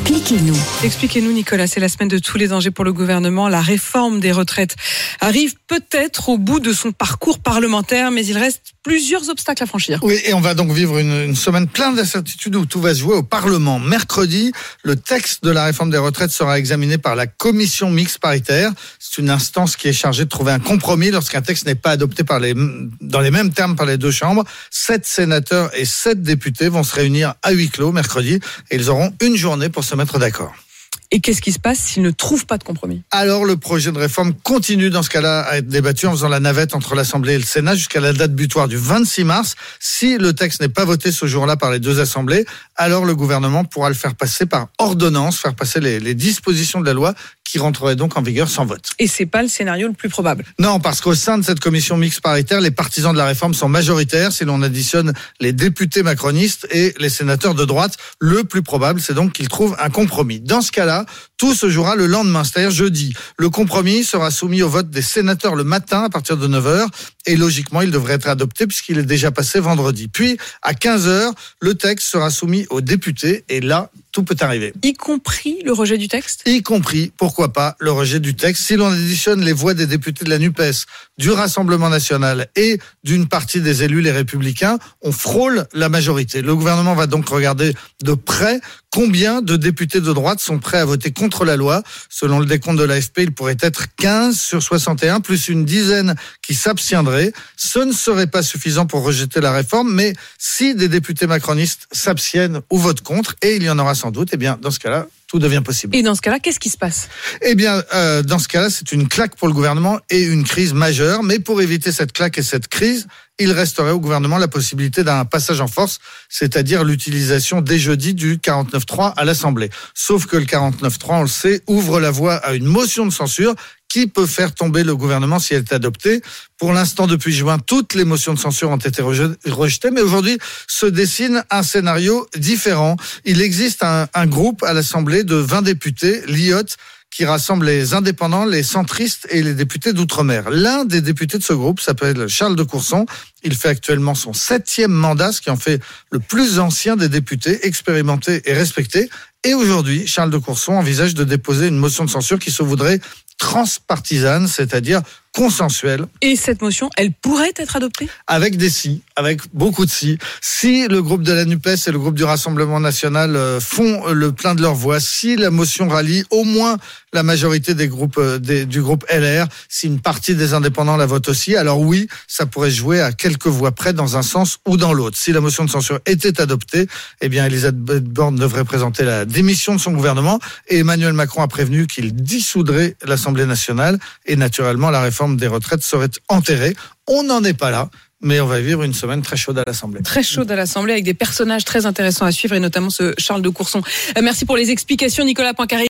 Expliquez-nous. Expliquez-nous, Nicolas. C'est la semaine de tous les dangers pour le gouvernement. La réforme des retraites arrive peut-être au bout de son parcours parlementaire, mais il reste plusieurs obstacles à franchir. Oui, et on va donc vivre une, une semaine pleine d'incertitudes où tout va se jouer au Parlement. Mercredi, le texte de la réforme des retraites sera examiné par la commission mixte paritaire. C'est une instance qui est chargée de trouver un compromis lorsqu'un texte n'est pas adopté par les, dans les mêmes termes par les deux chambres. Sept sénateurs et sept députés vont se réunir à huis clos mercredi et ils auront une journée pour se mettre d'accord. Et qu'est-ce qui se passe s'ils ne trouvent pas de compromis? Alors le projet de réforme continue dans ce cas-là à être débattu en faisant la navette entre l'Assemblée et le Sénat jusqu'à la date butoir du 26 mars. Si le texte n'est pas voté ce jour-là par les deux assemblées, alors le gouvernement pourra le faire passer par ordonnance, faire passer les, les dispositions de la loi qui rentreraient donc en vigueur sans vote. Et c'est pas le scénario le plus probable? Non, parce qu'au sein de cette commission mixte paritaire, les partisans de la réforme sont majoritaires si l'on additionne les députés macronistes et les sénateurs de droite. Le plus probable, c'est donc qu'ils trouvent un compromis. Dans ce cas-là, tout se jouera le lendemain, c'est-à-dire jeudi. Le compromis sera soumis au vote des sénateurs le matin à partir de 9h et logiquement, il devrait être adopté puisqu'il est déjà passé vendredi. Puis, à 15h, le texte sera soumis aux députés et là, tout peut arriver. Y compris le rejet du texte? Y compris, pourquoi pas, le rejet du texte. Si l'on additionne les voix des députés de la NUPES, du Rassemblement national et d'une partie des élus, les républicains, on frôle la majorité. Le gouvernement va donc regarder de près combien de députés de droite sont prêts à voter contre la loi. Selon le décompte de l'AFP, il pourrait être 15 sur 61, plus une dizaine qui s'abstiendraient. Ce ne serait pas suffisant pour rejeter la réforme, mais si des députés macronistes s'abstiennent ou votent contre, et il y en aura sans doute, eh bien, dans ce cas-là, tout devient possible. Et dans ce cas-là, qu'est-ce qui se passe? Eh bien, euh, dans ce cas-là, c'est une claque pour le gouvernement et une crise majeure. Mais pour éviter cette claque et cette crise, il resterait au gouvernement la possibilité d'un passage en force, c'est-à-dire l'utilisation dès jeudi du 49.3 à l'Assemblée. Sauf que le 49.3, on le sait, ouvre la voie à une motion de censure qui peut faire tomber le gouvernement si elle est adoptée. Pour l'instant, depuis juin, toutes les motions de censure ont été rejetées, mais aujourd'hui se dessine un scénario différent. Il existe un, un groupe à l'Assemblée de 20 députés, l'IOT, qui rassemble les indépendants, les centristes et les députés d'outre-mer. L'un des députés de ce groupe s'appelle Charles de Courson. Il fait actuellement son septième mandat, ce qui en fait le plus ancien des députés, expérimentés et respectés. Et aujourd'hui, Charles de Courson envisage de déposer une motion de censure qui se voudrait transpartisane, c'est-à-dire consensuelle. Et cette motion, elle pourrait être adoptée? Avec des si, avec beaucoup de si. Si le groupe de la NUPES et le groupe du Rassemblement national euh, font le plein de leur voix, si la motion rallie au moins la majorité des groupes euh, des, du groupe LR, si une partie des indépendants la vote aussi, alors oui, ça pourrait jouer à quelques voix près dans un sens ou dans l'autre. Si la motion de censure était adoptée, eh bien Elisabeth Borne devrait présenter la démission de son gouvernement et Emmanuel Macron a prévenu qu'il dissoudrait l'Assemblée nationale et naturellement la des retraites serait enterrée. On n'en est pas là mais on va vivre une semaine très chaude à l'Assemblée. Très chaude à l'Assemblée avec des personnages très intéressants à suivre et notamment ce Charles de Courson. Euh, merci pour les explications Nicolas Poincaré.